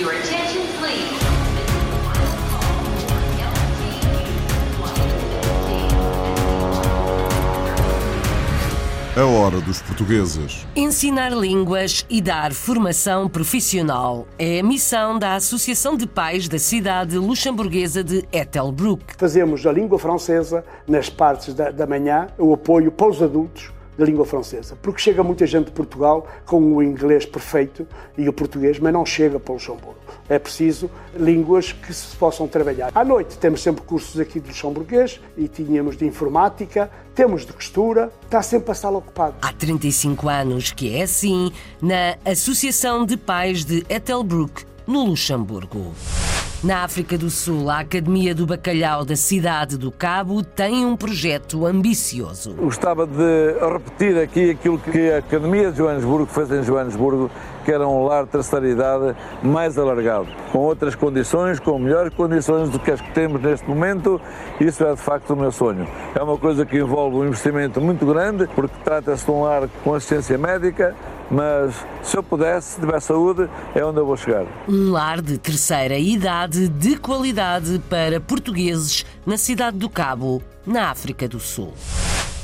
Your attention, please. A hora dos portugueses. Ensinar línguas e dar formação profissional é a missão da Associação de Pais da cidade luxemburguesa de Ettelbruck. Fazemos a língua francesa nas partes da, da manhã, o apoio para os adultos da língua francesa, porque chega muita gente de Portugal com o inglês perfeito e o português, mas não chega para o Luxemburgo. É preciso línguas que se possam trabalhar. À noite temos sempre cursos aqui de luxemburguês e tínhamos de informática, temos de costura, está sempre a sala ocupada. Há 35 anos que é assim na Associação de Pais de Ettelbruck, no Luxemburgo. Na África do Sul, a Academia do Bacalhau da cidade do Cabo tem um projeto ambicioso. Gostava de repetir aqui aquilo que a Academia de Joanesburgo fez em Joanesburgo, que era um lar de terceira idade mais alargado, com outras condições, com melhores condições do que as que temos neste momento. Isso é de facto o meu sonho. É uma coisa que envolve um investimento muito grande, porque trata-se de um lar com assistência médica, mas se eu pudesse, se tiver saúde, é onde eu vou chegar. Um lar de terceira idade de qualidade para portugueses na cidade do Cabo, na África do Sul.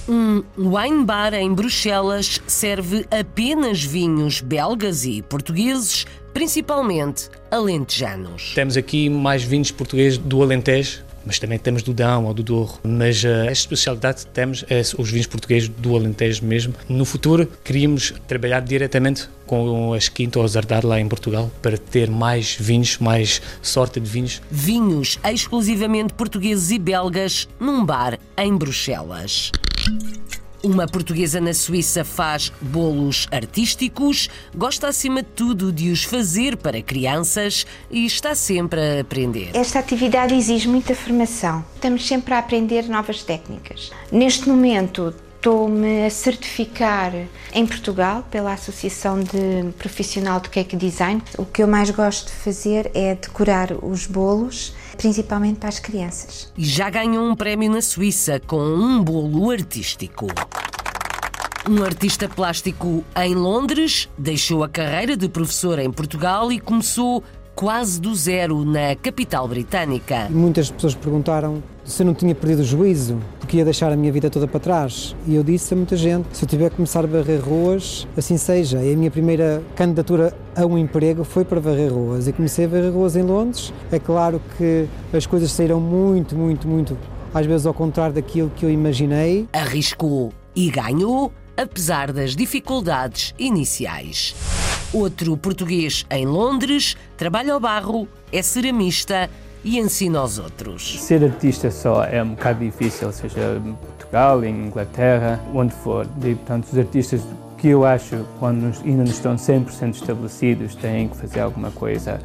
Um wine bar em Bruxelas serve apenas vinhos belgas e portugueses, principalmente alentejanos. Temos aqui mais vinhos portugueses do Alentejo, mas também temos do Dão ou do Douro. Mas uh, a especialidade que temos é os vinhos portugueses do Alentejo mesmo. No futuro, queríamos trabalhar diretamente com as quintas ou Zardar lá em Portugal para ter mais vinhos, mais sorte de vinhos. Vinhos exclusivamente portugueses e belgas num bar em Bruxelas. Uma portuguesa na Suíça faz bolos artísticos, gosta acima de tudo de os fazer para crianças e está sempre a aprender. Esta atividade exige muita formação. Estamos sempre a aprender novas técnicas. Neste momento, estou-me a certificar em Portugal pela Associação de Profissional de Cake Design. O que eu mais gosto de fazer é decorar os bolos, principalmente para as crianças. E já ganhou um prémio na Suíça com um bolo artístico. Um artista plástico em Londres deixou a carreira de professor em Portugal e começou quase do zero na capital britânica. Muitas pessoas perguntaram se eu não tinha perdido o juízo, porque ia deixar a minha vida toda para trás. E eu disse a muita gente: se eu tiver que começar a varrer ruas, assim seja. E a minha primeira candidatura a um emprego foi para varrer ruas. E comecei a varrer ruas em Londres. É claro que as coisas saíram muito, muito, muito, às vezes ao contrário daquilo que eu imaginei. Arriscou e ganhou, apesar das dificuldades iniciais. Outro português em Londres trabalha ao barro, é ceramista e ensina aos outros. Ser artista só é um bocado difícil, seja em Portugal, em Inglaterra, onde for. E, portanto, os artistas que eu acho, quando ainda não estão 100% estabelecidos, têm que fazer alguma coisa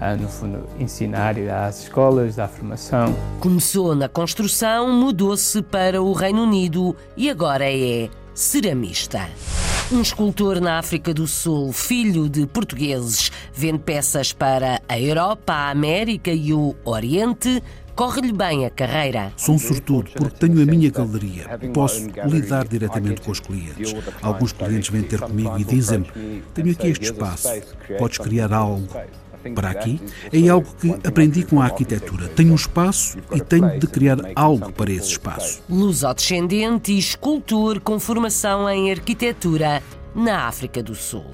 a, no fundo, ensinar às escolas, à formação. Começou na construção, mudou-se para o Reino Unido e agora é ceramista. Um escultor na África do Sul, filho de portugueses, vende peças para a Europa, a América e o Oriente. Corre-lhe bem a carreira. Sou um sortudo porque tenho a minha galeria. Posso lidar diretamente com os clientes. Alguns clientes vêm ter comigo e dizem-me: Tenho aqui este espaço, podes criar algo para aqui é algo que aprendi com a arquitetura. Tenho um espaço e tenho de criar algo para esse espaço. Lusodescendente e escultor com formação em arquitetura na África do Sul.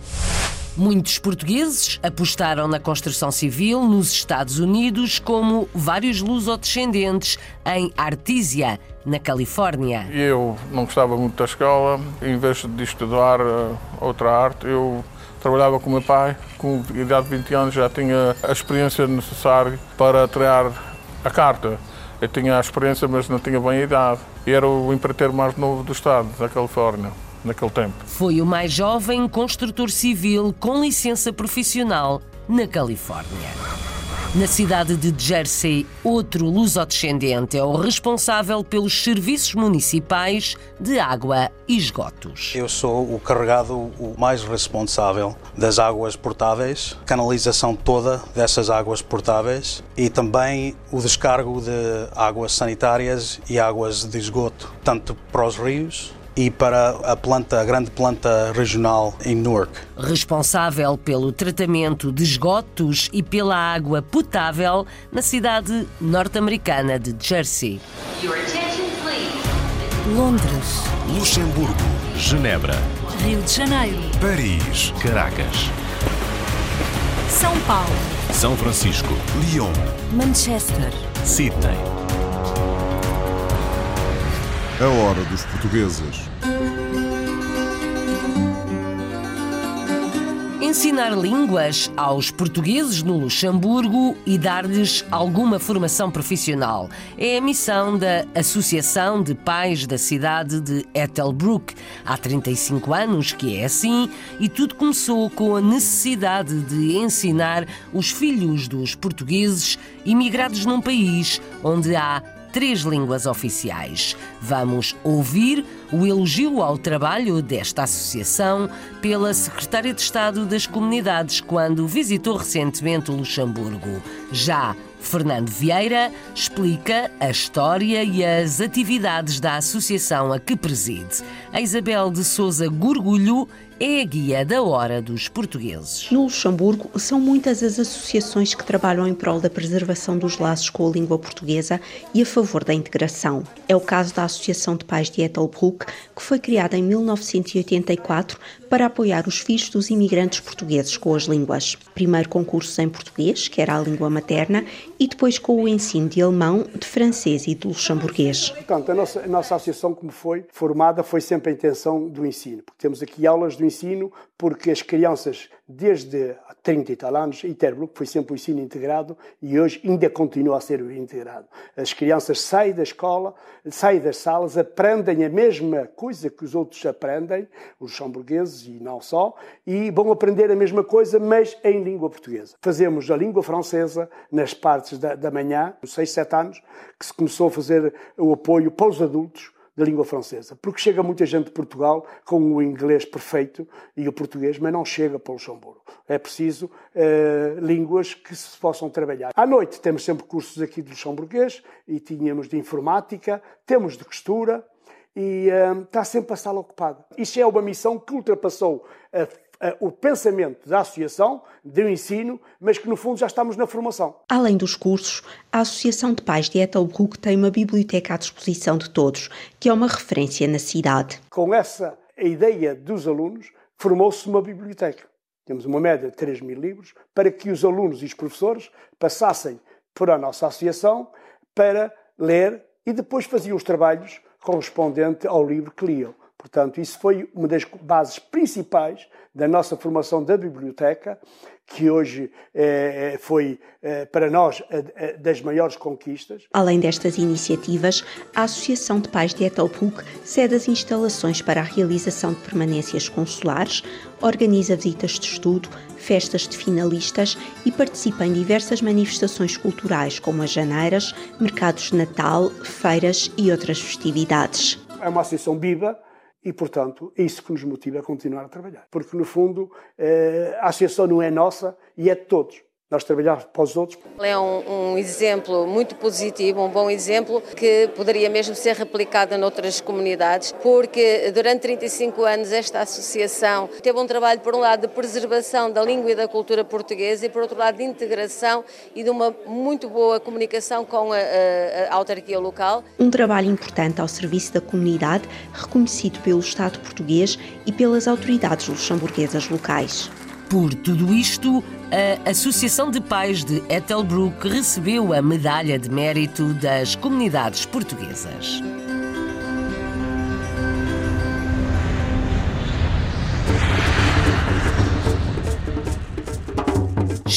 Muitos portugueses apostaram na construção civil nos Estados Unidos, como vários lusodescendentes em Artesia, na Califórnia. Eu não gostava muito da escola, em vez de estudar uh, outra arte, eu trabalhava com o meu pai, com idade de 20 anos já tinha a experiência necessária para tirar a carta. Eu tinha a experiência, mas não tinha bem a idade. E era o empreiteiro mais novo do estado, da Califórnia, naquele tempo. Foi o mais jovem construtor civil com licença profissional na Califórnia. Na cidade de Jersey, outro lusodescendente é o responsável pelos serviços municipais de água e esgotos. Eu sou o carregado, o mais responsável das águas portáveis, canalização toda dessas águas portáveis e também o descargo de águas sanitárias e águas de esgoto, tanto para os rios e para a planta, a grande planta regional em Newark. Responsável pelo tratamento de esgotos e pela água potável na cidade norte-americana de Jersey. Londres, Luxemburgo, Genebra, Rio de Janeiro, Paris, Caracas, São Paulo, São Francisco, Lyon, Manchester, Sydney. A hora dos portugueses. Ensinar línguas aos portugueses no Luxemburgo e dar-lhes alguma formação profissional é a missão da Associação de Pais da cidade de Ethelbruck. Há 35 anos que é assim e tudo começou com a necessidade de ensinar os filhos dos portugueses imigrados num país onde há três línguas oficiais. Vamos ouvir o elogio ao trabalho desta associação pela Secretária de Estado das Comunidades quando visitou recentemente o Luxemburgo. Já Fernando Vieira explica a história e as atividades da associação a que preside. A Isabel de Souza Gorgulho é a guia da hora dos portugueses. No Luxemburgo, são muitas as associações que trabalham em prol da preservação dos laços com a língua portuguesa e a favor da integração. É o caso da Associação de Pais de Ethelbruck, que foi criada em 1984 para apoiar os filhos dos imigrantes portugueses com as línguas. Primeiro concursos em português, que era a língua materna, e depois com o ensino de alemão, de francês e de luxemburguês. Portanto, a nossa, a nossa associação, como foi formada, foi sempre a intenção do ensino. Porque temos aqui aulas do ensino, porque as crianças, desde 30 e tal anos, foi sempre o ensino integrado e hoje ainda continua a ser integrado. As crianças saem da escola, saem das salas, aprendem a mesma coisa que os outros aprendem, os luxemburgueses e não só, e vão aprender a mesma coisa, mas em língua portuguesa. Fazemos a língua francesa nas partes da, da manhã, nos 6, 7 anos, que se começou a fazer o apoio para os adultos, da língua francesa. Porque chega muita gente de Portugal com o inglês perfeito e o português, mas não chega para o Luxemburgo. É preciso uh, línguas que se possam trabalhar. À noite temos sempre cursos aqui de luxemburguês e tínhamos de informática, temos de costura e uh, está sempre a sala ocupada. Isto é uma missão que ultrapassou a o pensamento da associação, do ensino, mas que no fundo já estamos na formação. Além dos cursos, a Associação de Pais de Ethelbruck tem uma biblioteca à disposição de todos, que é uma referência na cidade. Com essa ideia dos alunos, formou-se uma biblioteca. Temos uma média de 3 mil livros para que os alunos e os professores passassem por a nossa associação para ler e depois faziam os trabalhos correspondentes ao livro que liam. Portanto, isso foi uma das bases principais da nossa formação da biblioteca, que hoje eh, foi eh, para nós a, a, das maiores conquistas. Além destas iniciativas, a Associação de Pais de Ethelbruck cede as instalações para a realização de permanências consulares, organiza visitas de estudo, festas de finalistas e participa em diversas manifestações culturais, como as janeiras, mercados de Natal, feiras e outras festividades. É uma associação viva e, portanto, é isso que nos motiva a continuar a trabalhar. Porque, no fundo, eh, a associação não é nossa e é de todos nós trabalhar para os outros. É um, um, exemplo muito positivo, um bom exemplo que poderia mesmo ser replicado noutras comunidades, porque durante 35 anos esta associação teve um trabalho, por um lado, de preservação da língua e da cultura portuguesa e, por outro lado, de integração e de uma muito boa comunicação com a, a, a autarquia local. Um trabalho importante ao serviço da comunidade, reconhecido pelo Estado português e pelas autoridades luxemburguesas locais. Por tudo isto, a Associação de Pais de Ethelbruck recebeu a Medalha de Mérito das Comunidades Portuguesas.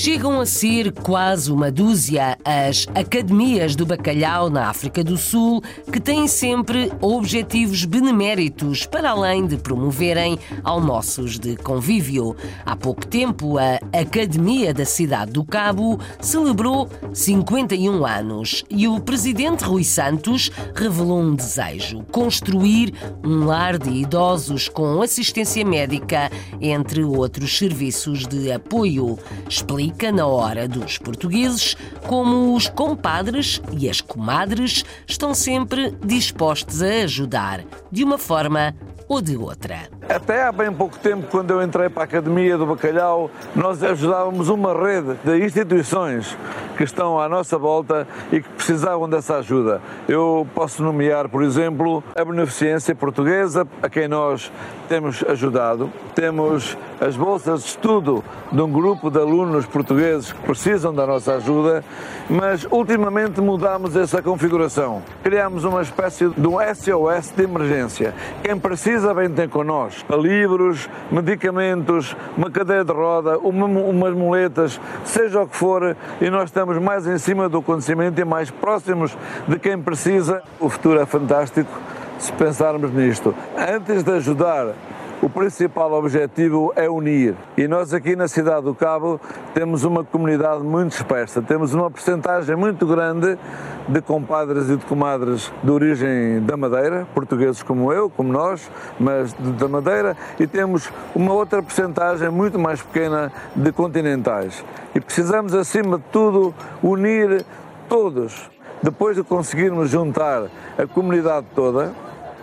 Chegam a ser quase uma dúzia as academias do bacalhau na África do Sul que têm sempre objetivos beneméritos para além de promoverem almoços de convívio. Há pouco tempo, a Academia da Cidade do Cabo celebrou 51 anos e o presidente Rui Santos revelou um desejo: construir um lar de idosos com assistência médica, entre outros serviços de apoio. Explica na hora dos portugueses como os compadres e as comadres estão sempre dispostos a ajudar, de uma forma ou de outra. Até há bem pouco tempo, quando eu entrei para a Academia do Bacalhau, nós ajudávamos uma rede de instituições que estão à nossa volta e que precisavam dessa ajuda. Eu posso nomear, por exemplo, a Beneficência Portuguesa, a quem nós temos ajudado. Temos as bolsas de estudo de um grupo de alunos portugueses que precisam da nossa ajuda, mas ultimamente mudámos essa configuração. Criámos uma espécie de um SOS de emergência. Quem precisa vem ter connosco. Livros, medicamentos, uma cadeira de roda, uma, umas muletas, seja o que for, e nós estamos mais em cima do acontecimento e mais próximos de quem precisa. O futuro é fantástico se pensarmos nisto. Antes de ajudar o principal objetivo é unir. E nós aqui na cidade do Cabo temos uma comunidade muito dispersa, temos uma porcentagem muito grande de compadres e de comadres de origem da Madeira, portugueses como eu, como nós, mas da Madeira, e temos uma outra porcentagem muito mais pequena de continentais. E precisamos, acima de tudo, unir todos. Depois de conseguirmos juntar a comunidade toda,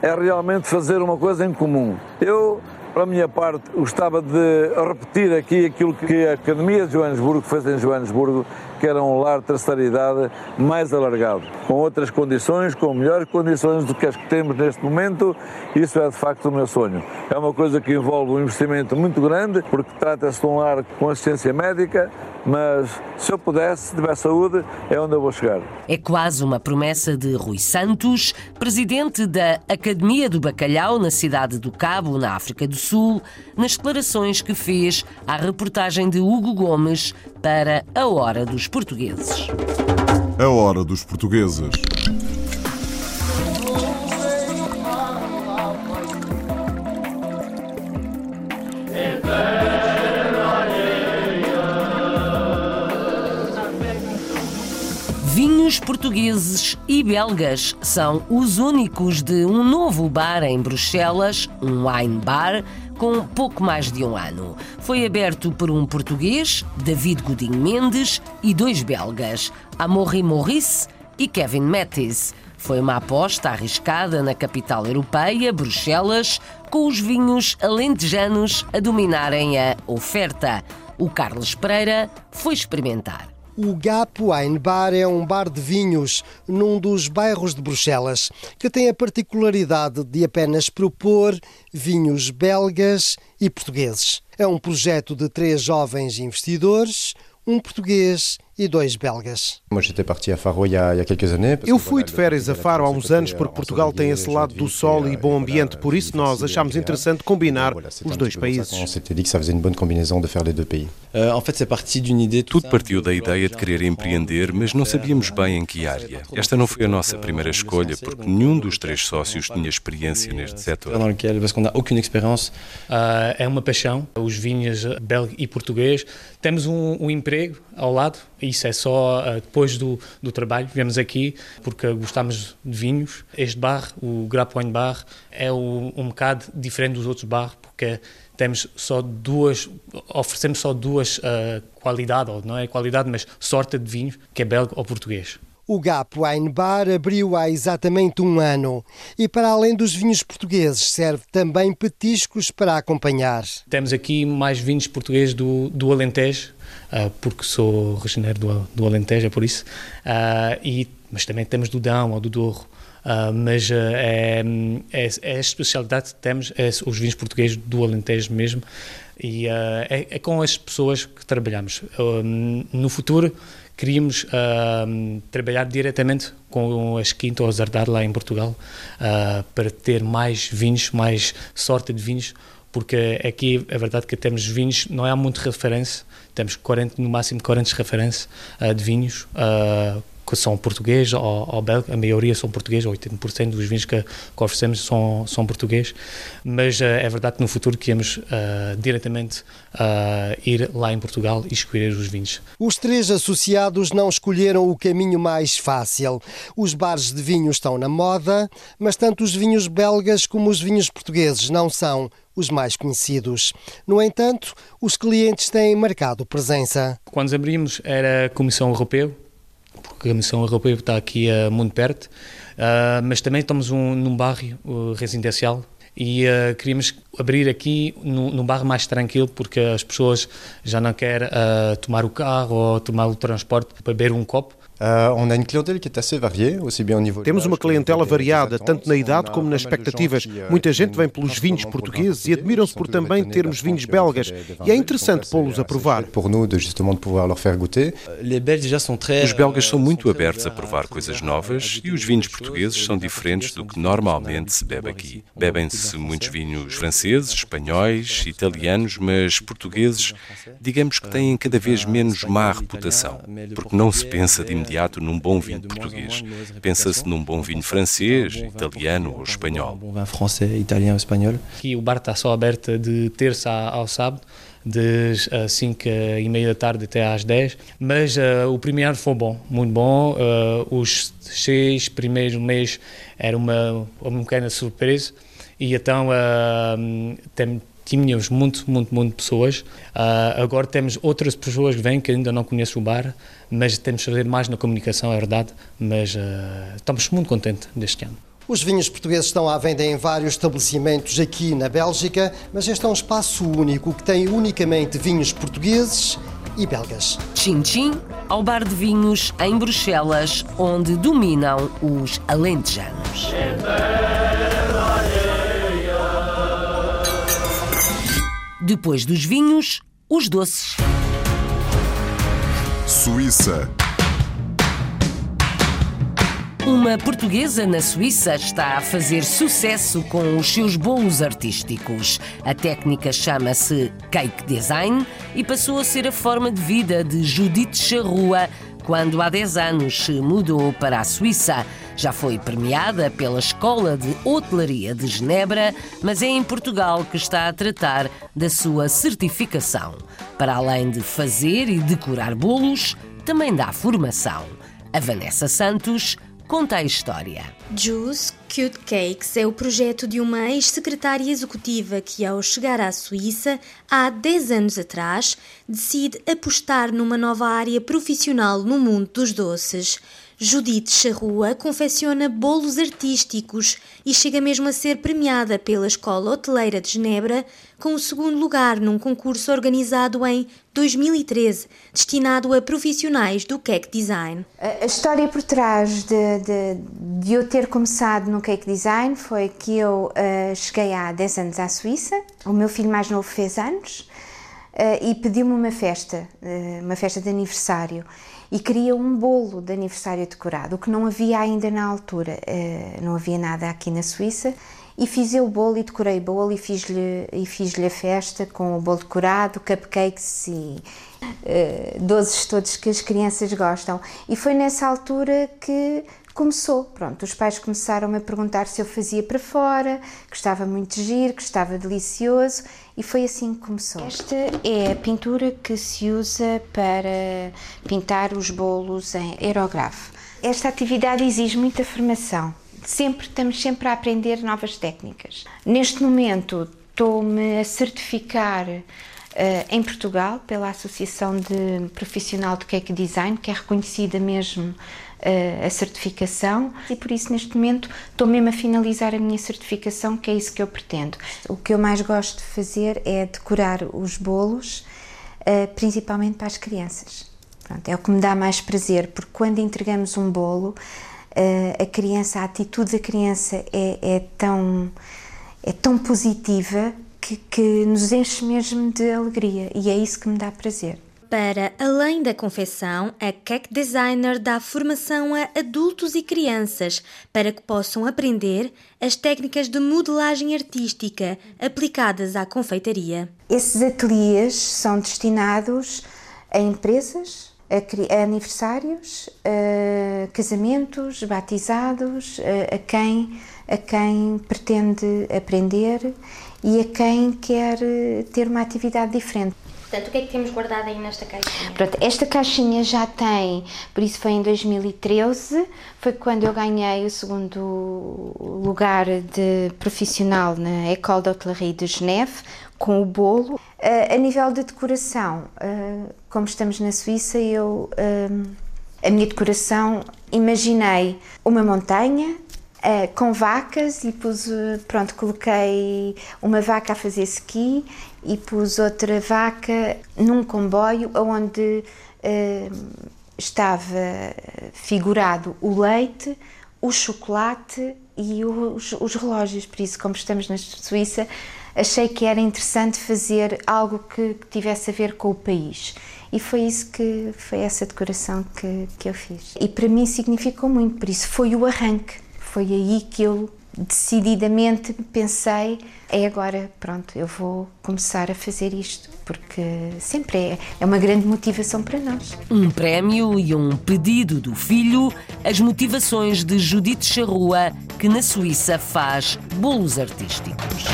é realmente fazer uma coisa em comum. Eu, para a minha parte, gostava de repetir aqui aquilo que a Academia de Joanesburgo fez em Joanesburgo, que era um lar de terceira idade mais alargado, com outras condições, com melhores condições do que as que temos neste momento. Isso é de facto o meu sonho. É uma coisa que envolve um investimento muito grande, porque trata-se de um lar com assistência médica, mas se eu pudesse, se tiver saúde, é onde eu vou chegar. É quase uma promessa de Rui Santos, presidente da Academia do Bacalhau na cidade do Cabo, na África do Sul, nas declarações que fez à reportagem de Hugo Gomes para a Hora dos Portugueses. A Hora dos Portugueses. Vinhos portugueses e belgas são os únicos de um novo bar em Bruxelas, um wine bar, com pouco mais de um ano. Foi aberto por um português, David Godinho Mendes, e dois belgas, Amaury Maurice e Kevin Mattis. Foi uma aposta arriscada na capital europeia, Bruxelas, com os vinhos alentejanos a dominarem a oferta. O Carlos Pereira foi experimentar. O Gap Wine Bar é um bar de vinhos num dos bairros de Bruxelas, que tem a particularidade de apenas propor vinhos belgas e portugueses. É um projeto de três jovens investidores, um português e dois belgas. Eu fui de férias a Faro há uns anos porque Portugal tem esse lado do sol e bom ambiente, por isso nós achámos interessante combinar os dois países. Tudo partiu da ideia de querer empreender, mas não sabíamos bem em que área. Esta não foi a nossa primeira escolha porque nenhum dos três sócios tinha experiência neste setor. É uma paixão, os vinhos belga e português. Temos um, um emprego ao lado, isso é só uh, depois do, do trabalho. Viemos aqui porque gostamos de vinhos. Este bar, o Grap Wine Bar, é o, um bocado diferente dos outros bares porque temos só duas, oferecemos só duas uh, qualidades, não é qualidade, mas sorte de vinho, que é belga ou português. O Gap Wine Bar abriu há exatamente um ano e, para além dos vinhos portugueses, serve também petiscos para acompanhar. Temos aqui mais vinhos portugueses do, do Alentejo, porque sou originário do, do Alentejo, é por isso, uh, e, mas também temos do Dão ou do Douro. Uh, mas uh, é, é, é, a especialidade que temos, é os vinhos portugueses do Alentejo mesmo, e uh, é, é, com as pessoas que trabalhamos. no futuro, queríamos trabalhar diretamente com as quintas ou Zardar lá em Portugal, para ter mais vinhos, mais sorte de vinhos, porque aqui é verdade que temos vinhos, não há muito referência, temos 40, no máximo 40 referências de vinhos, que são portugueses ou, ou belga, a maioria são portugueses, 80% dos vinhos que, que oferecemos são, são portugueses, mas uh, é verdade que no futuro queremos uh, diretamente uh, ir lá em Portugal e escolher os vinhos. Os três associados não escolheram o caminho mais fácil. Os bares de vinho estão na moda, mas tanto os vinhos belgas como os vinhos portugueses não são os mais conhecidos. No entanto, os clientes têm marcado presença. Quando abrimos era a Comissão Europeia, porque a Missão Europeia está aqui uh, muito perto, uh, mas também estamos um, num bairro uh, residencial e uh, queríamos abrir aqui num, num bairro mais tranquilo porque as pessoas já não querem uh, tomar o carro ou tomar o transporte para beber um copo temos uma clientela variada, tanto na idade como nas expectativas. Muita gente vem pelos vinhos portugueses e admiram-se por também termos vinhos belgas. E é interessante pô-los a provar. Os belgas são muito abertos a provar coisas novas e os vinhos portugueses são diferentes do que normalmente se bebe aqui. Bebem-se muitos vinhos franceses, espanhóis, italianos, mas portugueses, digamos que têm cada vez menos má reputação, porque não se pensa de imediato num bom vinho português. Pensa-se num bom vinho francês, italiano ou espanhol. Aqui o bar está só aberto de terça ao sábado das 5 e meia da tarde até às 10, mas uh, o primeiro foi bom, muito bom. Uh, os seis primeiros meses era uma, uma pequena surpresa e então uh, tem, tínhamos muito, muito, muito pessoas. Uh, agora temos outras pessoas que vêm que ainda não conhecem o bar, mas temos de fazer mais na comunicação, é verdade. Mas uh, estamos muito contentes deste ano. Os vinhos portugueses estão à venda em vários estabelecimentos aqui na Bélgica, mas este é um espaço único que tem unicamente vinhos portugueses e belgas. Tchim Tchim ao bar de vinhos em Bruxelas, onde dominam os alentejanos. Depois dos vinhos, os doces. Suíça. Uma portuguesa na Suíça está a fazer sucesso com os seus bolos artísticos. A técnica chama-se cake design e passou a ser a forma de vida de Judith Charrua quando há 10 anos se mudou para a Suíça. Já foi premiada pela Escola de Hotelaria de Genebra, mas é em Portugal que está a tratar da sua certificação. Para além de fazer e decorar bolos, também dá formação. A Vanessa Santos conta a história. Juice Cute Cakes é o projeto de uma ex-secretária executiva que, ao chegar à Suíça há 10 anos atrás, decide apostar numa nova área profissional no mundo dos doces. Judite Charrua confecciona bolos artísticos e chega mesmo a ser premiada pela Escola Hoteleira de Genebra com o segundo lugar num concurso organizado em 2013, destinado a profissionais do cake design. A história por trás de, de, de eu ter começado no cake design foi que eu uh, cheguei há 10 anos à Suíça, o meu filho mais novo fez anos uh, e pediu-me uma festa, uh, uma festa de aniversário e queria um bolo de aniversário decorado, o que não havia ainda na altura, uh, não havia nada aqui na Suíça. E fiz eu o bolo e decorei o bolo e fiz-lhe fiz-lhe a festa com o bolo decorado, cupcakes e uh, doces todos que as crianças gostam. E foi nessa altura que começou. Pronto, os pais começaram a perguntar se eu fazia para fora, que estava muito giro, que estava delicioso e foi assim que começou. Esta é a pintura que se usa para pintar os bolos em aerografo. Esta atividade exige muita formação. Sempre estamos sempre a aprender novas técnicas. Neste momento estou-me a certificar Uh, em Portugal pela Associação de Profissional de Cake Design, que é reconhecida mesmo a certificação e por isso neste momento estou mesmo a finalizar a minha certificação, que é isso que eu pretendo. O que eu mais gosto de fazer é decorar os bolos, eh, principalmente para as crianças. Pronto, é o que me dá mais prazer, porque quando entregamos um bolo, eh, a criança, a atitude da criança é, é tão, é tão positiva que, que nos enche mesmo de alegria e é isso que me dá prazer. Para além da confecção, a Cake Designer dá formação a adultos e crianças para que possam aprender as técnicas de modelagem artística aplicadas à confeitaria. Esses ateliês são destinados a empresas, a, aniversários, a casamentos, batizados, a, a quem a quem pretende aprender e a quem quer ter uma atividade diferente. Portanto, o que é que temos guardado aí nesta caixinha? Pronto, esta caixinha já tem, por isso foi em 2013, foi quando eu ganhei o segundo lugar de profissional na École d'Hôtellerie de Geneve, com o bolo. Uh, a nível de decoração, uh, como estamos na Suíça, eu uh, A minha decoração, imaginei uma montanha com vacas e pus, pronto, coloquei uma vaca a fazer ski e pus outra vaca num comboio onde uh, estava figurado o leite, o chocolate e os, os relógios. Por isso, como estamos na Suíça, achei que era interessante fazer algo que, que tivesse a ver com o país. E foi isso que foi essa decoração que, que eu fiz. E para mim significou muito, por isso foi o arranque. Foi aí que eu decididamente pensei é agora, pronto, eu vou começar a fazer isto, porque sempre é, é uma grande motivação para nós. Um prémio e um pedido do filho, as motivações de Judite Charrua, que na Suíça faz bolos artísticos.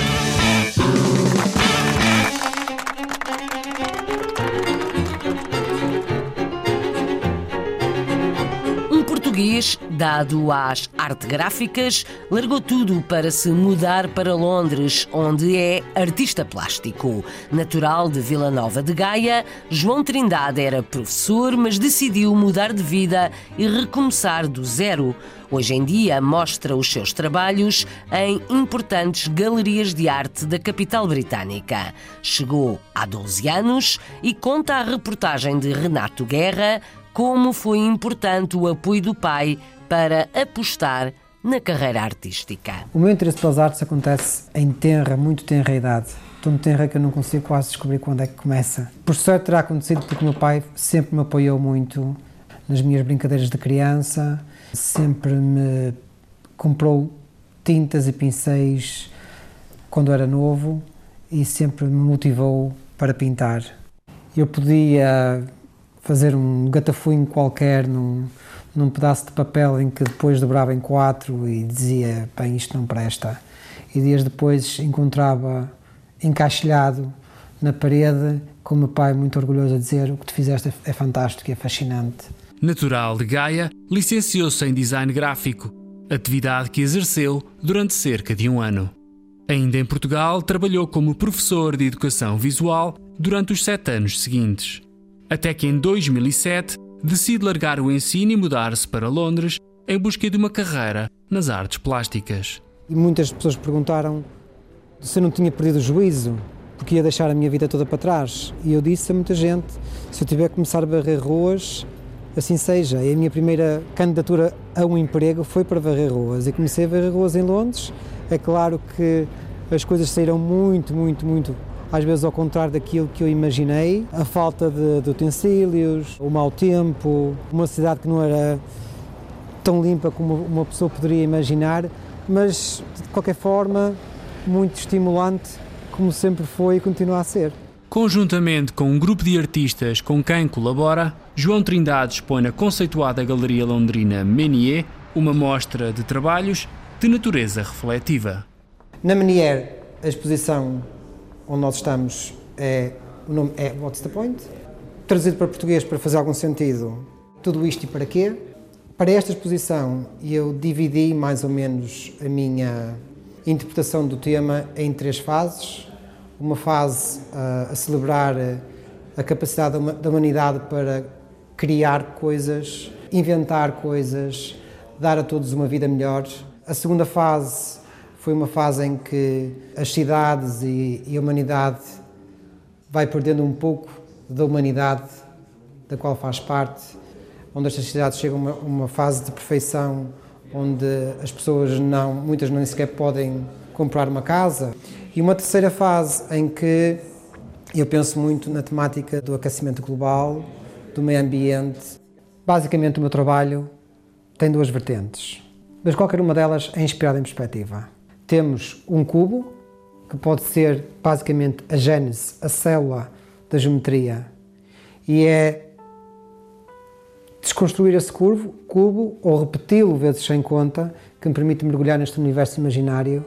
português, dado às arte gráficas, largou tudo para se mudar para Londres, onde é artista plástico. Natural de Vila Nova de Gaia, João Trindade era professor, mas decidiu mudar de vida e recomeçar do zero. Hoje em dia mostra os seus trabalhos em importantes galerias de arte da capital britânica. Chegou há 12 anos e conta a reportagem de Renato Guerra como foi importante o apoio do pai para apostar na carreira artística. O meu interesse pelas artes acontece em tenra, muito tenra idade. Tão tenra que eu não consigo quase descobrir quando é que começa. Por sorte terá acontecido porque o meu pai sempre me apoiou muito nas minhas brincadeiras de criança, sempre me comprou tintas e pincéis quando era novo e sempre me motivou para pintar. Eu podia fazer um gatafunho qualquer num, num pedaço de papel em que depois dobrava em quatro e dizia, bem, isto não presta. E dias depois encontrava encaixilhado na parede, com o meu pai muito orgulhoso a dizer o que tu fizeste é fantástico e é fascinante. Natural de Gaia, licenciou-se em design gráfico, atividade que exerceu durante cerca de um ano. Ainda em Portugal, trabalhou como professor de educação visual durante os sete anos seguintes até que em 2007 decide largar o ensino e mudar-se para Londres em busca de uma carreira nas artes plásticas. E muitas pessoas perguntaram se eu não tinha perdido o juízo, porque ia deixar a minha vida toda para trás. E eu disse a muita gente: se eu tiver que começar a varrer ruas, assim seja. E a minha primeira candidatura a um emprego foi para varrer ruas. E comecei a varrer ruas em Londres. É claro que as coisas saíram muito, muito, muito às vezes ao contrário daquilo que eu imaginei, a falta de, de utensílios, o mau tempo, uma cidade que não era tão limpa como uma pessoa poderia imaginar, mas de qualquer forma muito estimulante, como sempre foi e continua a ser. Conjuntamente com um grupo de artistas com quem colabora, João Trindade expõe na conceituada Galeria Londrina Menier uma mostra de trabalhos de natureza refletiva. Na Menier, a exposição onde nós estamos é, o nome é What's the Point? Traduzido para português para fazer algum sentido, tudo isto e para quê? Para esta exposição eu dividi mais ou menos a minha interpretação do tema em três fases. Uma fase uh, a celebrar a capacidade da humanidade para criar coisas, inventar coisas, dar a todos uma vida melhor. A segunda fase foi uma fase em que as cidades e, e a humanidade vai perdendo um pouco da humanidade da qual faz parte, onde estas cidades chegam a uma, uma, fase de perfeição onde as pessoas não, muitas nem sequer podem comprar uma casa. E uma terceira fase em que eu penso muito na temática do aquecimento global, do meio ambiente. Basicamente o meu trabalho tem duas vertentes, mas qualquer uma delas é inspirada em perspectiva temos um cubo, que pode ser basicamente a gênese, a célula da geometria, e é desconstruir esse curvo, cubo ou repeti-lo vezes sem conta que me permite mergulhar neste universo imaginário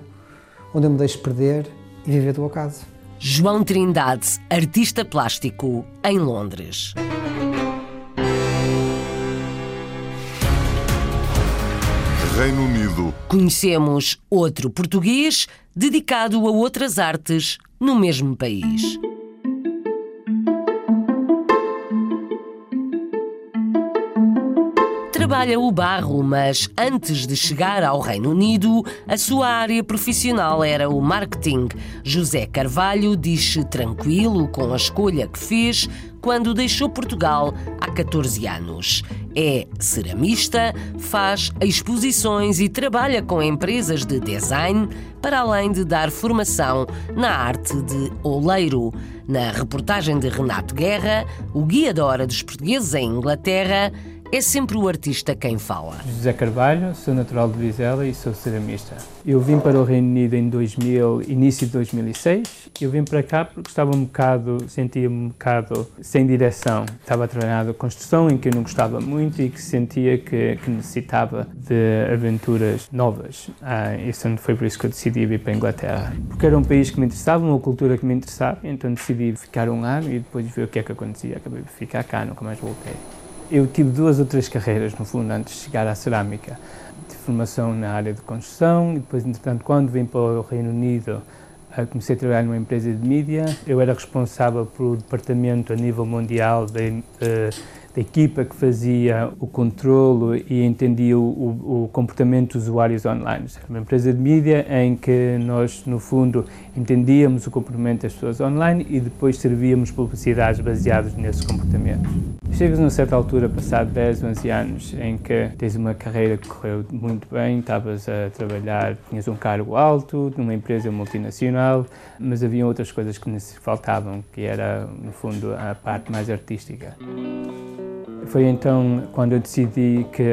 onde eu me deixo perder e viver do acaso. João Trindade, artista plástico em Londres. Reino Unido. Conhecemos outro português dedicado a outras artes no mesmo país. trabalha o barro, mas antes de chegar ao Reino Unido, a sua área profissional era o marketing. José Carvalho diz-se tranquilo com a escolha que fez quando deixou Portugal há 14 anos. É ceramista, faz exposições e trabalha com empresas de design, para além de dar formação na arte de oleiro. Na reportagem de Renato Guerra, o guia da hora dos portugueses em Inglaterra, é sempre o artista quem fala. José Carvalho, sou natural de Vizela e sou ceramista. Eu vim para o Reino Unido em 2000, início de 2006. Eu vim para cá porque estava um bocado, sentia-me um bocado sem direção. Estava a trabalhar na construção em que eu não gostava muito e que sentia que, que necessitava de aventuras novas. Ah, isso foi por isso que eu decidi vir para a Inglaterra. Porque era um país que me interessava, uma cultura que me interessava, então decidi ficar um ano e depois ver o que é que acontecia. Acabei de ficar cá, nunca mais voltei. Eu tive duas ou três carreiras, no fundo, antes de chegar à cerâmica. Tive formação na área de construção e depois, entretanto, quando vim para o Reino Unido, eh, comecei a trabalhar numa empresa de mídia. Eu era responsável pelo departamento a nível mundial de, de da equipa que fazia o controlo e entendia o, o, comportamento dos usuários online. Era uma empresa de mídia em que nós, no fundo, entendíamos o comportamento das pessoas online e depois servíamos publicidades baseadas nesse comportamento. Chegas a uma certa altura, passado 10, 11 anos, em que tens uma carreira que correu muito bem, estavas a trabalhar, tinhas um cargo alto, numa empresa multinacional, mas havia outras coisas que faltavam, que era, no fundo, a parte mais artística. Foi então quando eu decidi que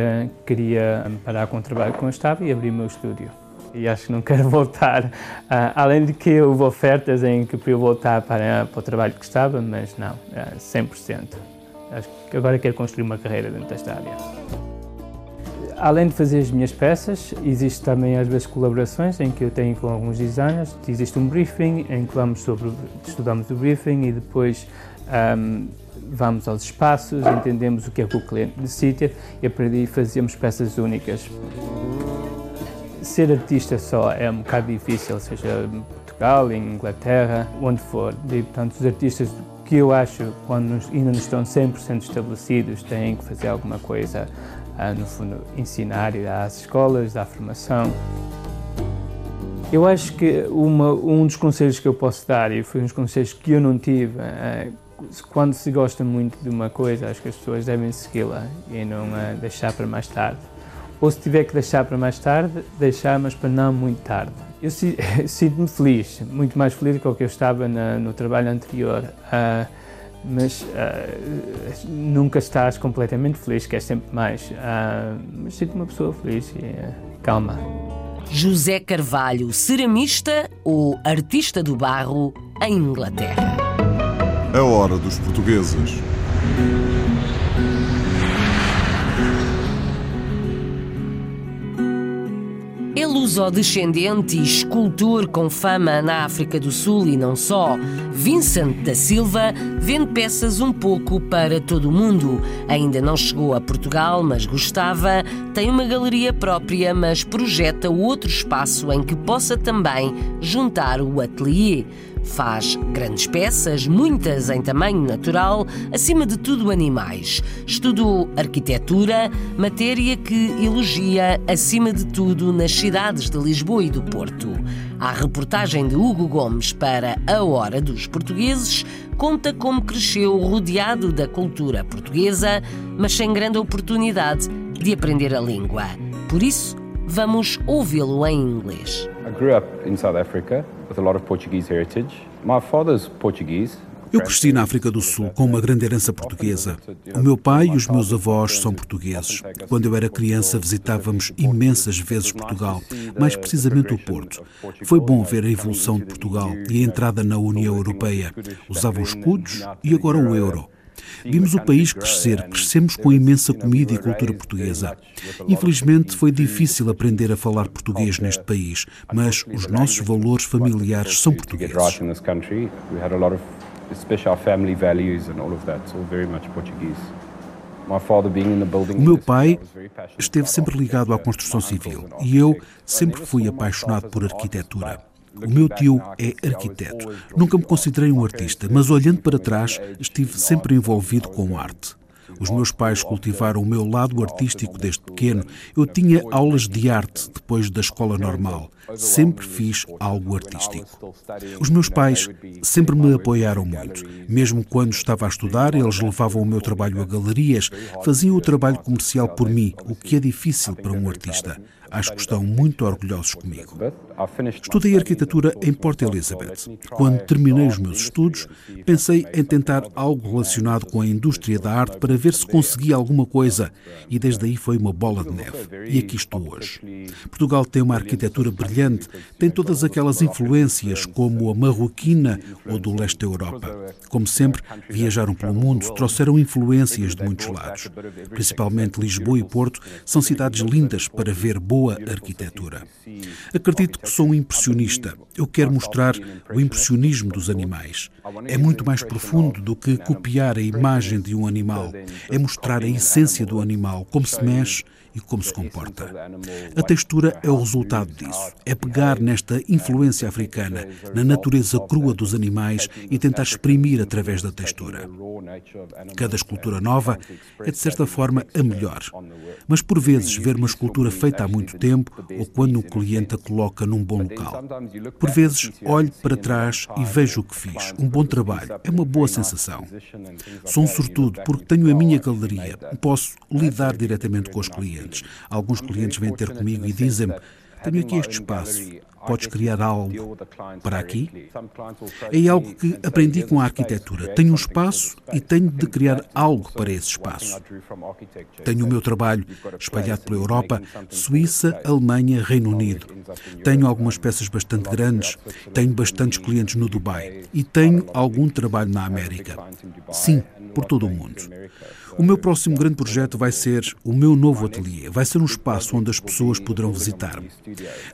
queria parar com o trabalho que eu estava e abrir o meu estúdio. E acho que não quero voltar. Uh, além de que houve ofertas em que eu voltar para, para o trabalho que estava, mas não, uh, ah, 100%. Acho que agora quero construir uma carreira dentro desta área. Além de fazer as minhas peças, existe também às vezes colaborações em que eu tenho com alguns designers. Existe um briefing em que vamos sobre, estudamos o briefing e depois um, vamos aos espaços, entendemos o que é que o cliente necessita e a partir daí fazemos peças únicas. Ser artista só é um bocado difícil, seja em Portugal, em Inglaterra, onde for. E, portanto, os artistas que eu acho, quando ainda não estão 100% estabelecidos, têm que fazer alguma coisa, ah, no fundo, ensinar, ir às escolas, dar formação. Eu acho que uma, um dos conselhos que eu posso dar, e foi um dos conselhos que eu não tive, é, quando se gosta muito de uma coisa, acho que as pessoas devem segui-la e não uh, deixar para mais tarde. Ou se tiver que deixar para mais tarde, deixar, mas para não muito tarde. Eu sinto-me feliz, muito mais feliz do que o que eu estava na, no trabalho anterior. Uh, mas uh, nunca estás completamente feliz, queres sempre mais. mas sinto-me uma pessoa feliz e calma. José Carvalho, ceramista ou artista do barro em Inglaterra. A hora dos portugueses. É luso-descendente e escultor com fama na África do Sul e não só. Vincent da Silva vende peças um pouco para todo o mundo. Ainda não chegou a Portugal, mas gostava. Tem uma galeria própria, mas projeta outro espaço em que possa também juntar o ateliê. Faz grandes peças, muitas em tamanho natural, acima de tudo animais. Estudou arquitetura, matéria que elogia acima de tudo nas cidades de Lisboa e do Porto. A reportagem de Hugo Gomes para A Hora dos Portugueses conta como cresceu rodeado da cultura portuguesa, mas sem grande oportunidade de aprender a língua. Por isso, vamos ouvi-lo em inglês. I grew up in South Africa Eu cresci na África do Sul com uma grande herança portuguesa. O meu pai e os meus avós são portugueses. Quando eu era criança, visitávamos imensas vezes Portugal, mais precisamente o Porto. Foi bom ver a evolução de Portugal e a entrada na União Europeia. Usavam escudos e agora o euro. Vimos o país crescer, crescemos com imensa comida e cultura portuguesa. Infelizmente, foi difícil aprender a falar português neste país, mas os nossos valores familiares são portugueses. O meu pai esteve sempre ligado à construção civil e eu sempre fui apaixonado por arquitetura. O meu tio é arquiteto. Nunca me considerei um artista, mas olhando para trás, estive sempre envolvido com arte. Os meus pais cultivaram o meu lado artístico desde pequeno. Eu tinha aulas de arte depois da escola normal. Sempre fiz algo artístico. Os meus pais sempre me apoiaram muito. Mesmo quando estava a estudar, eles levavam o meu trabalho a galerias, faziam o trabalho comercial por mim, o que é difícil para um artista. Acho que estão muito orgulhosos comigo. Estudei arquitetura em Port Elizabeth. Quando terminei os meus estudos, pensei em tentar algo relacionado com a indústria da arte para ver se conseguia alguma coisa, e desde aí foi uma bola de neve. E aqui estou hoje. Portugal tem uma arquitetura brilhante, tem todas aquelas influências, como a marroquina ou do leste da Europa. Como sempre, viajaram pelo mundo, trouxeram influências de muitos lados. Principalmente Lisboa e Porto são cidades lindas para ver boa boa arquitetura. Acredito que sou um impressionista. Eu quero mostrar o impressionismo dos animais. É muito mais profundo do que copiar a imagem de um animal. É mostrar a essência do animal, como se mexe e como se comporta. A textura é o resultado disso. É pegar nesta influência africana, na natureza crua dos animais e tentar exprimir através da textura. Cada escultura nova é, de certa forma, a melhor. Mas, por vezes, ver uma escultura feita há muito tempo ou quando um cliente a coloca num bom local. Por vezes, olho para trás e vejo o que fiz. Um bom trabalho. É uma boa sensação. Sou um sortudo porque tenho a minha galeria. Posso lidar diretamente com os clientes clientes. Alguns clientes vêm ter comigo e dizem-me: tenho aqui este espaço, podes criar algo para aqui? É algo que aprendi com a arquitetura. Tenho um espaço e tenho de criar algo para esse espaço. Tenho o meu trabalho espalhado pela Europa, Suíça, Alemanha, Reino Unido. Tenho algumas peças bastante grandes, tenho bastantes clientes no Dubai e tenho algum trabalho na América. Sim, por todo o mundo. O meu próximo grande projeto vai ser o meu novo ateliê. Vai ser um espaço onde as pessoas poderão visitar-me.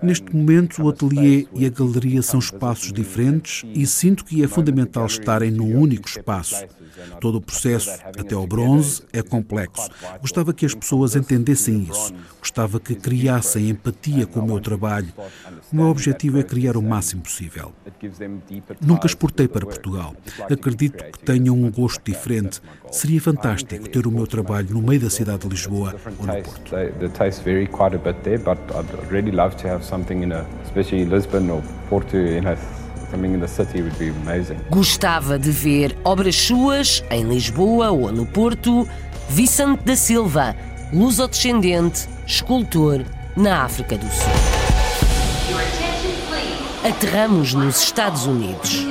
Neste momento, o ateliê e a galeria são espaços diferentes e sinto que é fundamental estarem num único espaço. Todo o processo, até ao bronze, é complexo. Gostava que as pessoas entendessem isso. Gostava que criassem empatia com o meu trabalho. O meu objetivo é criar o máximo possível. Nunca exportei para Portugal. Acredito que tenham um gosto diferente. Seria fantástico ter o meu trabalho no meio da cidade de Lisboa ou no Porto. Especially Lisbon or Porto, Gostava de ver obras suas em Lisboa ou no Porto. Vicente da Silva, luso-descendente, escultor na África do Sul. Aterramos nos Estados Unidos.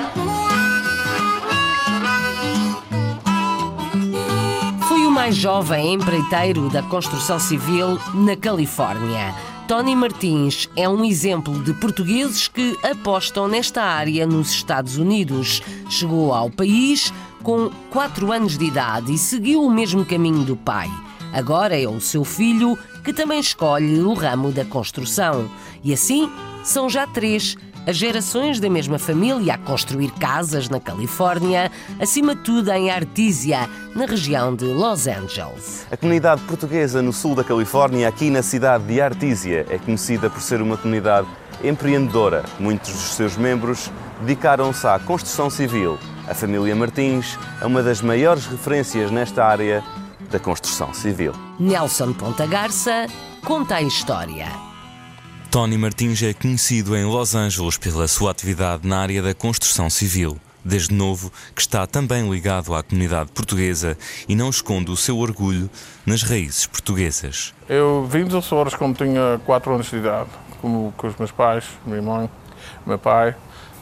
Foi o mais jovem empreiteiro da construção civil na Califórnia. Tony Martins é um exemplo de portugueses que apostam nesta área nos Estados Unidos. Chegou ao país com 4 anos de idade e seguiu o mesmo caminho do pai. Agora é o seu filho que também escolhe o ramo da construção. E assim são já três as gerações da mesma família a construir casas na Califórnia, acima de tudo em Artesia, na região de Los Angeles. A comunidade portuguesa no sul da Califórnia, aqui na cidade de Artesia, é conhecida por ser uma comunidade empreendedora. Muitos dos seus membros dedicaram-se à construção civil. A família Martins é uma das maiores referências nesta área da construção civil. Nelson Ponta Garça conta a história. Tony Martins é conhecido em Los Angeles pela sua atividade na área da construção civil. Desde novo, que está também ligado à comunidade portuguesa e não esconde o seu orgulho nas raízes portuguesas. Eu vim dos Açores quando tinha 4 anos de idade, como com os meus pais, minha mãe, meu pai.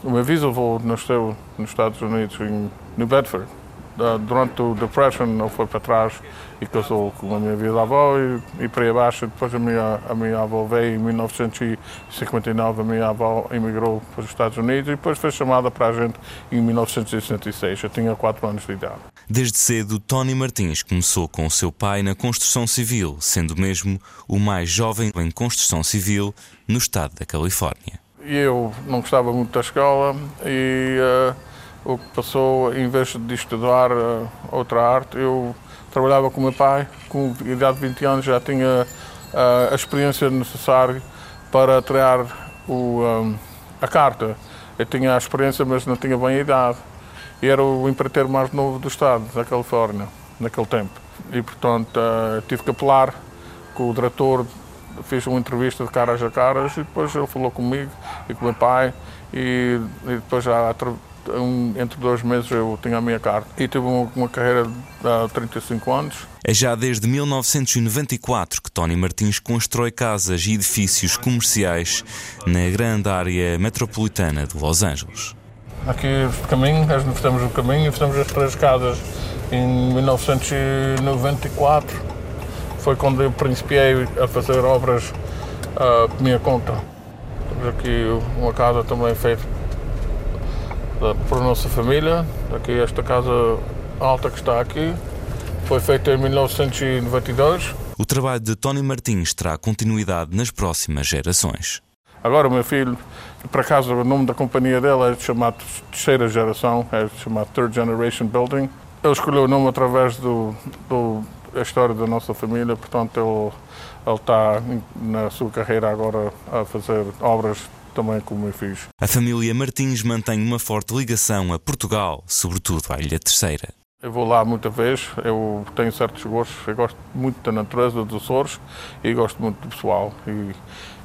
O meu bisavô nasceu nos Estados Unidos, em New Bedford. Durante o Depression, ele foi para trás e casou com a minha bisavó e, e para aí abaixo. Depois a minha, a minha avó veio em 1959, a minha avó emigrou para os Estados Unidos e depois foi chamada para a gente em 1966. Eu tinha 4 anos de idade. Desde cedo, Tony Martins começou com o seu pai na construção civil, sendo mesmo o mais jovem em construção civil no estado da Califórnia. Eu não gostava muito da escola e uh, o que passou, em vez de estudar uh, outra arte, eu trabalhava com meu pai, com idade de 20 anos já tinha uh, a experiência necessária para tirar o, um, a carta. Eu tinha a experiência, mas não tinha bem a idade. E era o empreiteiro mais novo do estado, da Califórnia, naquele tempo. e, portanto, tive que apelar com o diretor, fiz uma entrevista de caras a caras e depois ele falou comigo e com meu pai e, e depois já um, entre dois meses eu tinha a minha carta e tive uma, uma carreira de 35 anos. É já desde 1994 que Tony Martins constrói casas e edifícios comerciais na grande área metropolitana de Los Angeles. Aqui o caminho, nós fizemos o caminho, fizemos as três casas em 1994. Foi quando eu principiei a fazer obras uh, por minha conta. Temos aqui uma casa também feita por nossa família. Aqui esta casa alta que está aqui foi feita em 1992. O trabalho de Tony Martins terá continuidade nas próximas gerações. Agora o meu filho, por acaso o nome da companhia dele é chamado Terceira Geração, é chamado Third Generation Building. Ele escolheu o nome através do, do da história da nossa família, portanto ele, ele está na sua carreira agora a fazer obras também como eu fiz. A família Martins mantém uma forte ligação a Portugal, sobretudo à Ilha Terceira. Eu vou lá muita vez, eu tenho certos gostos, eu gosto muito da natureza dos Açores e gosto muito do pessoal. E,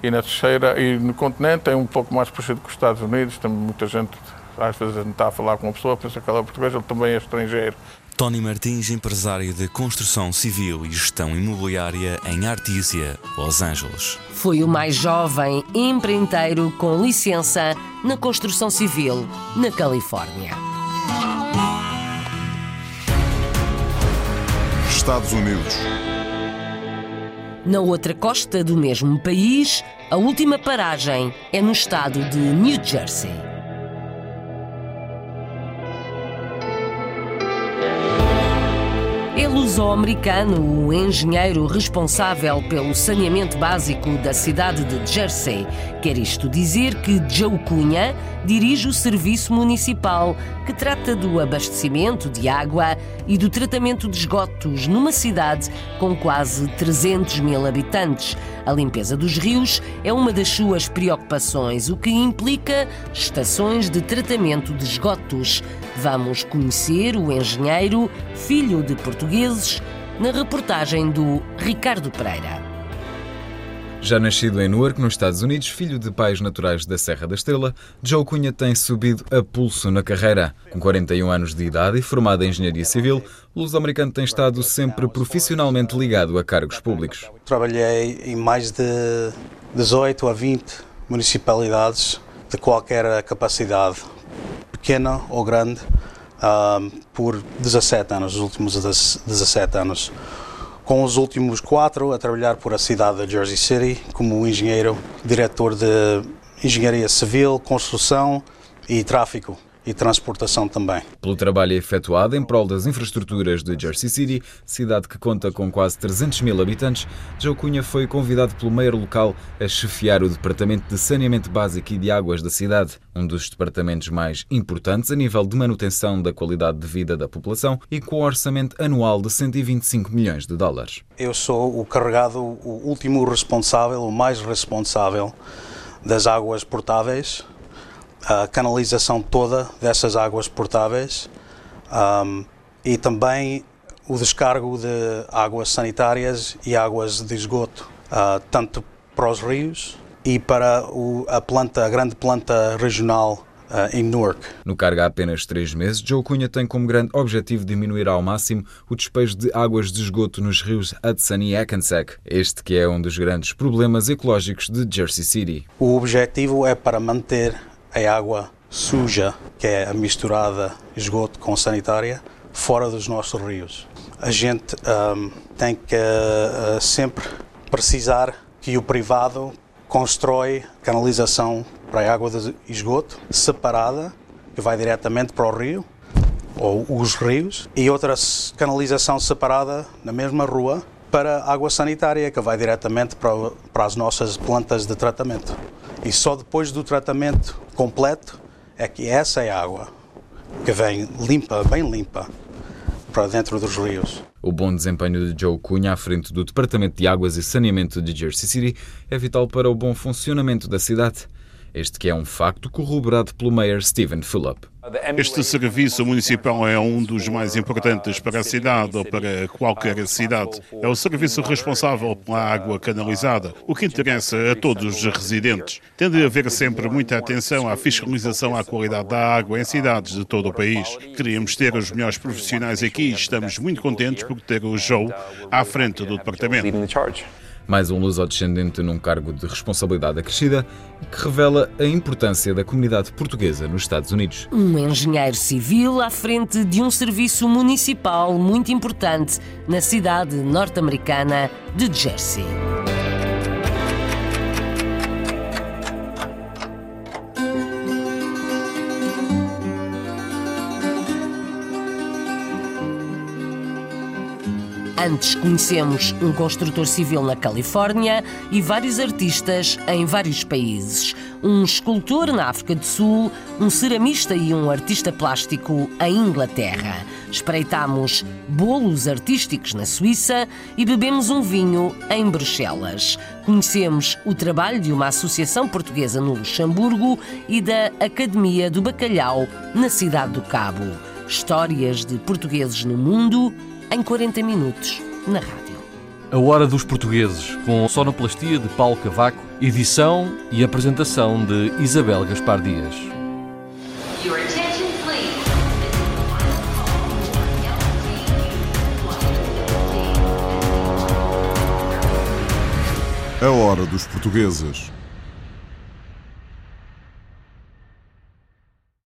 e na Terceira e no continente é um pouco mais parecido com os Estados Unidos, tem muita gente, às vezes a gente está a falar com uma pessoa, pensa que ela é portuguesa, ele também é estrangeiro. Tony Martins, empresário de construção civil e gestão imobiliária em Artísia, Los Angeles. Foi o mais jovem empreiteiro com licença na construção civil na Califórnia. Estados Unidos. Na outra costa do mesmo país, a última paragem é no estado de New Jersey. É luso-americano o engenheiro responsável pelo saneamento básico da cidade de Jersey. Quer isto dizer que Joe Cunha dirige o serviço municipal que trata do abastecimento de água e do tratamento de esgotos numa cidade com quase 300 mil habitantes. A limpeza dos rios é uma das suas preocupações, o que implica estações de tratamento de esgotos. Vamos conhecer o engenheiro, filho de portugueses, na reportagem do Ricardo Pereira. Já nascido em Newark, nos Estados Unidos, filho de pais naturais da Serra da Estrela, Joe Cunha tem subido a pulso na carreira. Com 41 anos de idade e formado em Engenharia Civil, o luso-americano tem estado sempre profissionalmente ligado a cargos públicos. Trabalhei em mais de 18 a 20 municipalidades de qualquer capacidade, pequena ou grande, por 17 anos, os últimos 17 anos com os últimos quatro a trabalhar por a cidade de Jersey City como engenheiro, diretor de engenharia civil, construção e tráfico e transportação também. Pelo trabalho efetuado em prol das infraestruturas de Jersey City, cidade que conta com quase 300 mil habitantes, Joe Cunha foi convidado pelo mayor local a chefiar o Departamento de Saneamento Básico e de Águas da cidade, um dos departamentos mais importantes a nível de manutenção da qualidade de vida da população e com um orçamento anual de 125 milhões de dólares. Eu sou o carregado, o último responsável, o mais responsável das águas portáveis a canalização toda dessas águas portáveis um, e também o descargo de águas sanitárias e águas de esgoto, uh, tanto para os rios e para o, a planta, a grande planta regional Uh, em Newark. No cargo há apenas três meses, Joe Cunha tem como grande objetivo diminuir ao máximo o despejo de águas de esgoto nos rios Hudson e Hackensack, este que é um dos grandes problemas ecológicos de Jersey City. O objetivo é para manter a água suja, que é misturada esgoto com sanitária, fora dos nossos rios. A gente um, tem que uh, sempre precisar que o privado constrói canalização para a água de esgoto separada, que vai diretamente para o rio, ou os rios, e outra canalização separada na mesma rua para água sanitária, que vai diretamente para, para as nossas plantas de tratamento. E só depois do tratamento completo é que essa é a água que vem limpa, bem limpa, para dentro dos rios. O bom desempenho de Joe Cunha à frente do Departamento de Águas e Saneamento de Jersey City é vital para o bom funcionamento da cidade. Este que é um facto corroborado pelo Mayor Stephen Fulop. Este serviço municipal é um dos mais importantes para a cidade ou para qualquer cidade. É o serviço responsável pela água canalizada, o que interessa a todos os residentes. Tem de haver sempre muita atenção à fiscalização à qualidade da água em cidades de todo o país. Queríamos ter os melhores profissionais aqui e estamos muito contentes por ter o Joe à frente do departamento mais um luso-descendente num cargo de responsabilidade acrescida que revela a importância da comunidade portuguesa nos Estados Unidos. Um engenheiro civil à frente de um serviço municipal muito importante na cidade norte-americana de Jersey. Antes conhecemos um construtor civil na Califórnia e vários artistas em vários países. Um escultor na África do Sul, um ceramista e um artista plástico em Inglaterra. Espreitámos bolos artísticos na Suíça e bebemos um vinho em Bruxelas. Conhecemos o trabalho de uma associação portuguesa no Luxemburgo e da Academia do Bacalhau na cidade do Cabo. Histórias de portugueses no mundo em 40 minutos na rádio. A Hora dos Portugueses, com sonoplastia de Paulo Cavaco, edição e apresentação de Isabel Gaspar Dias. A Hora dos Portugueses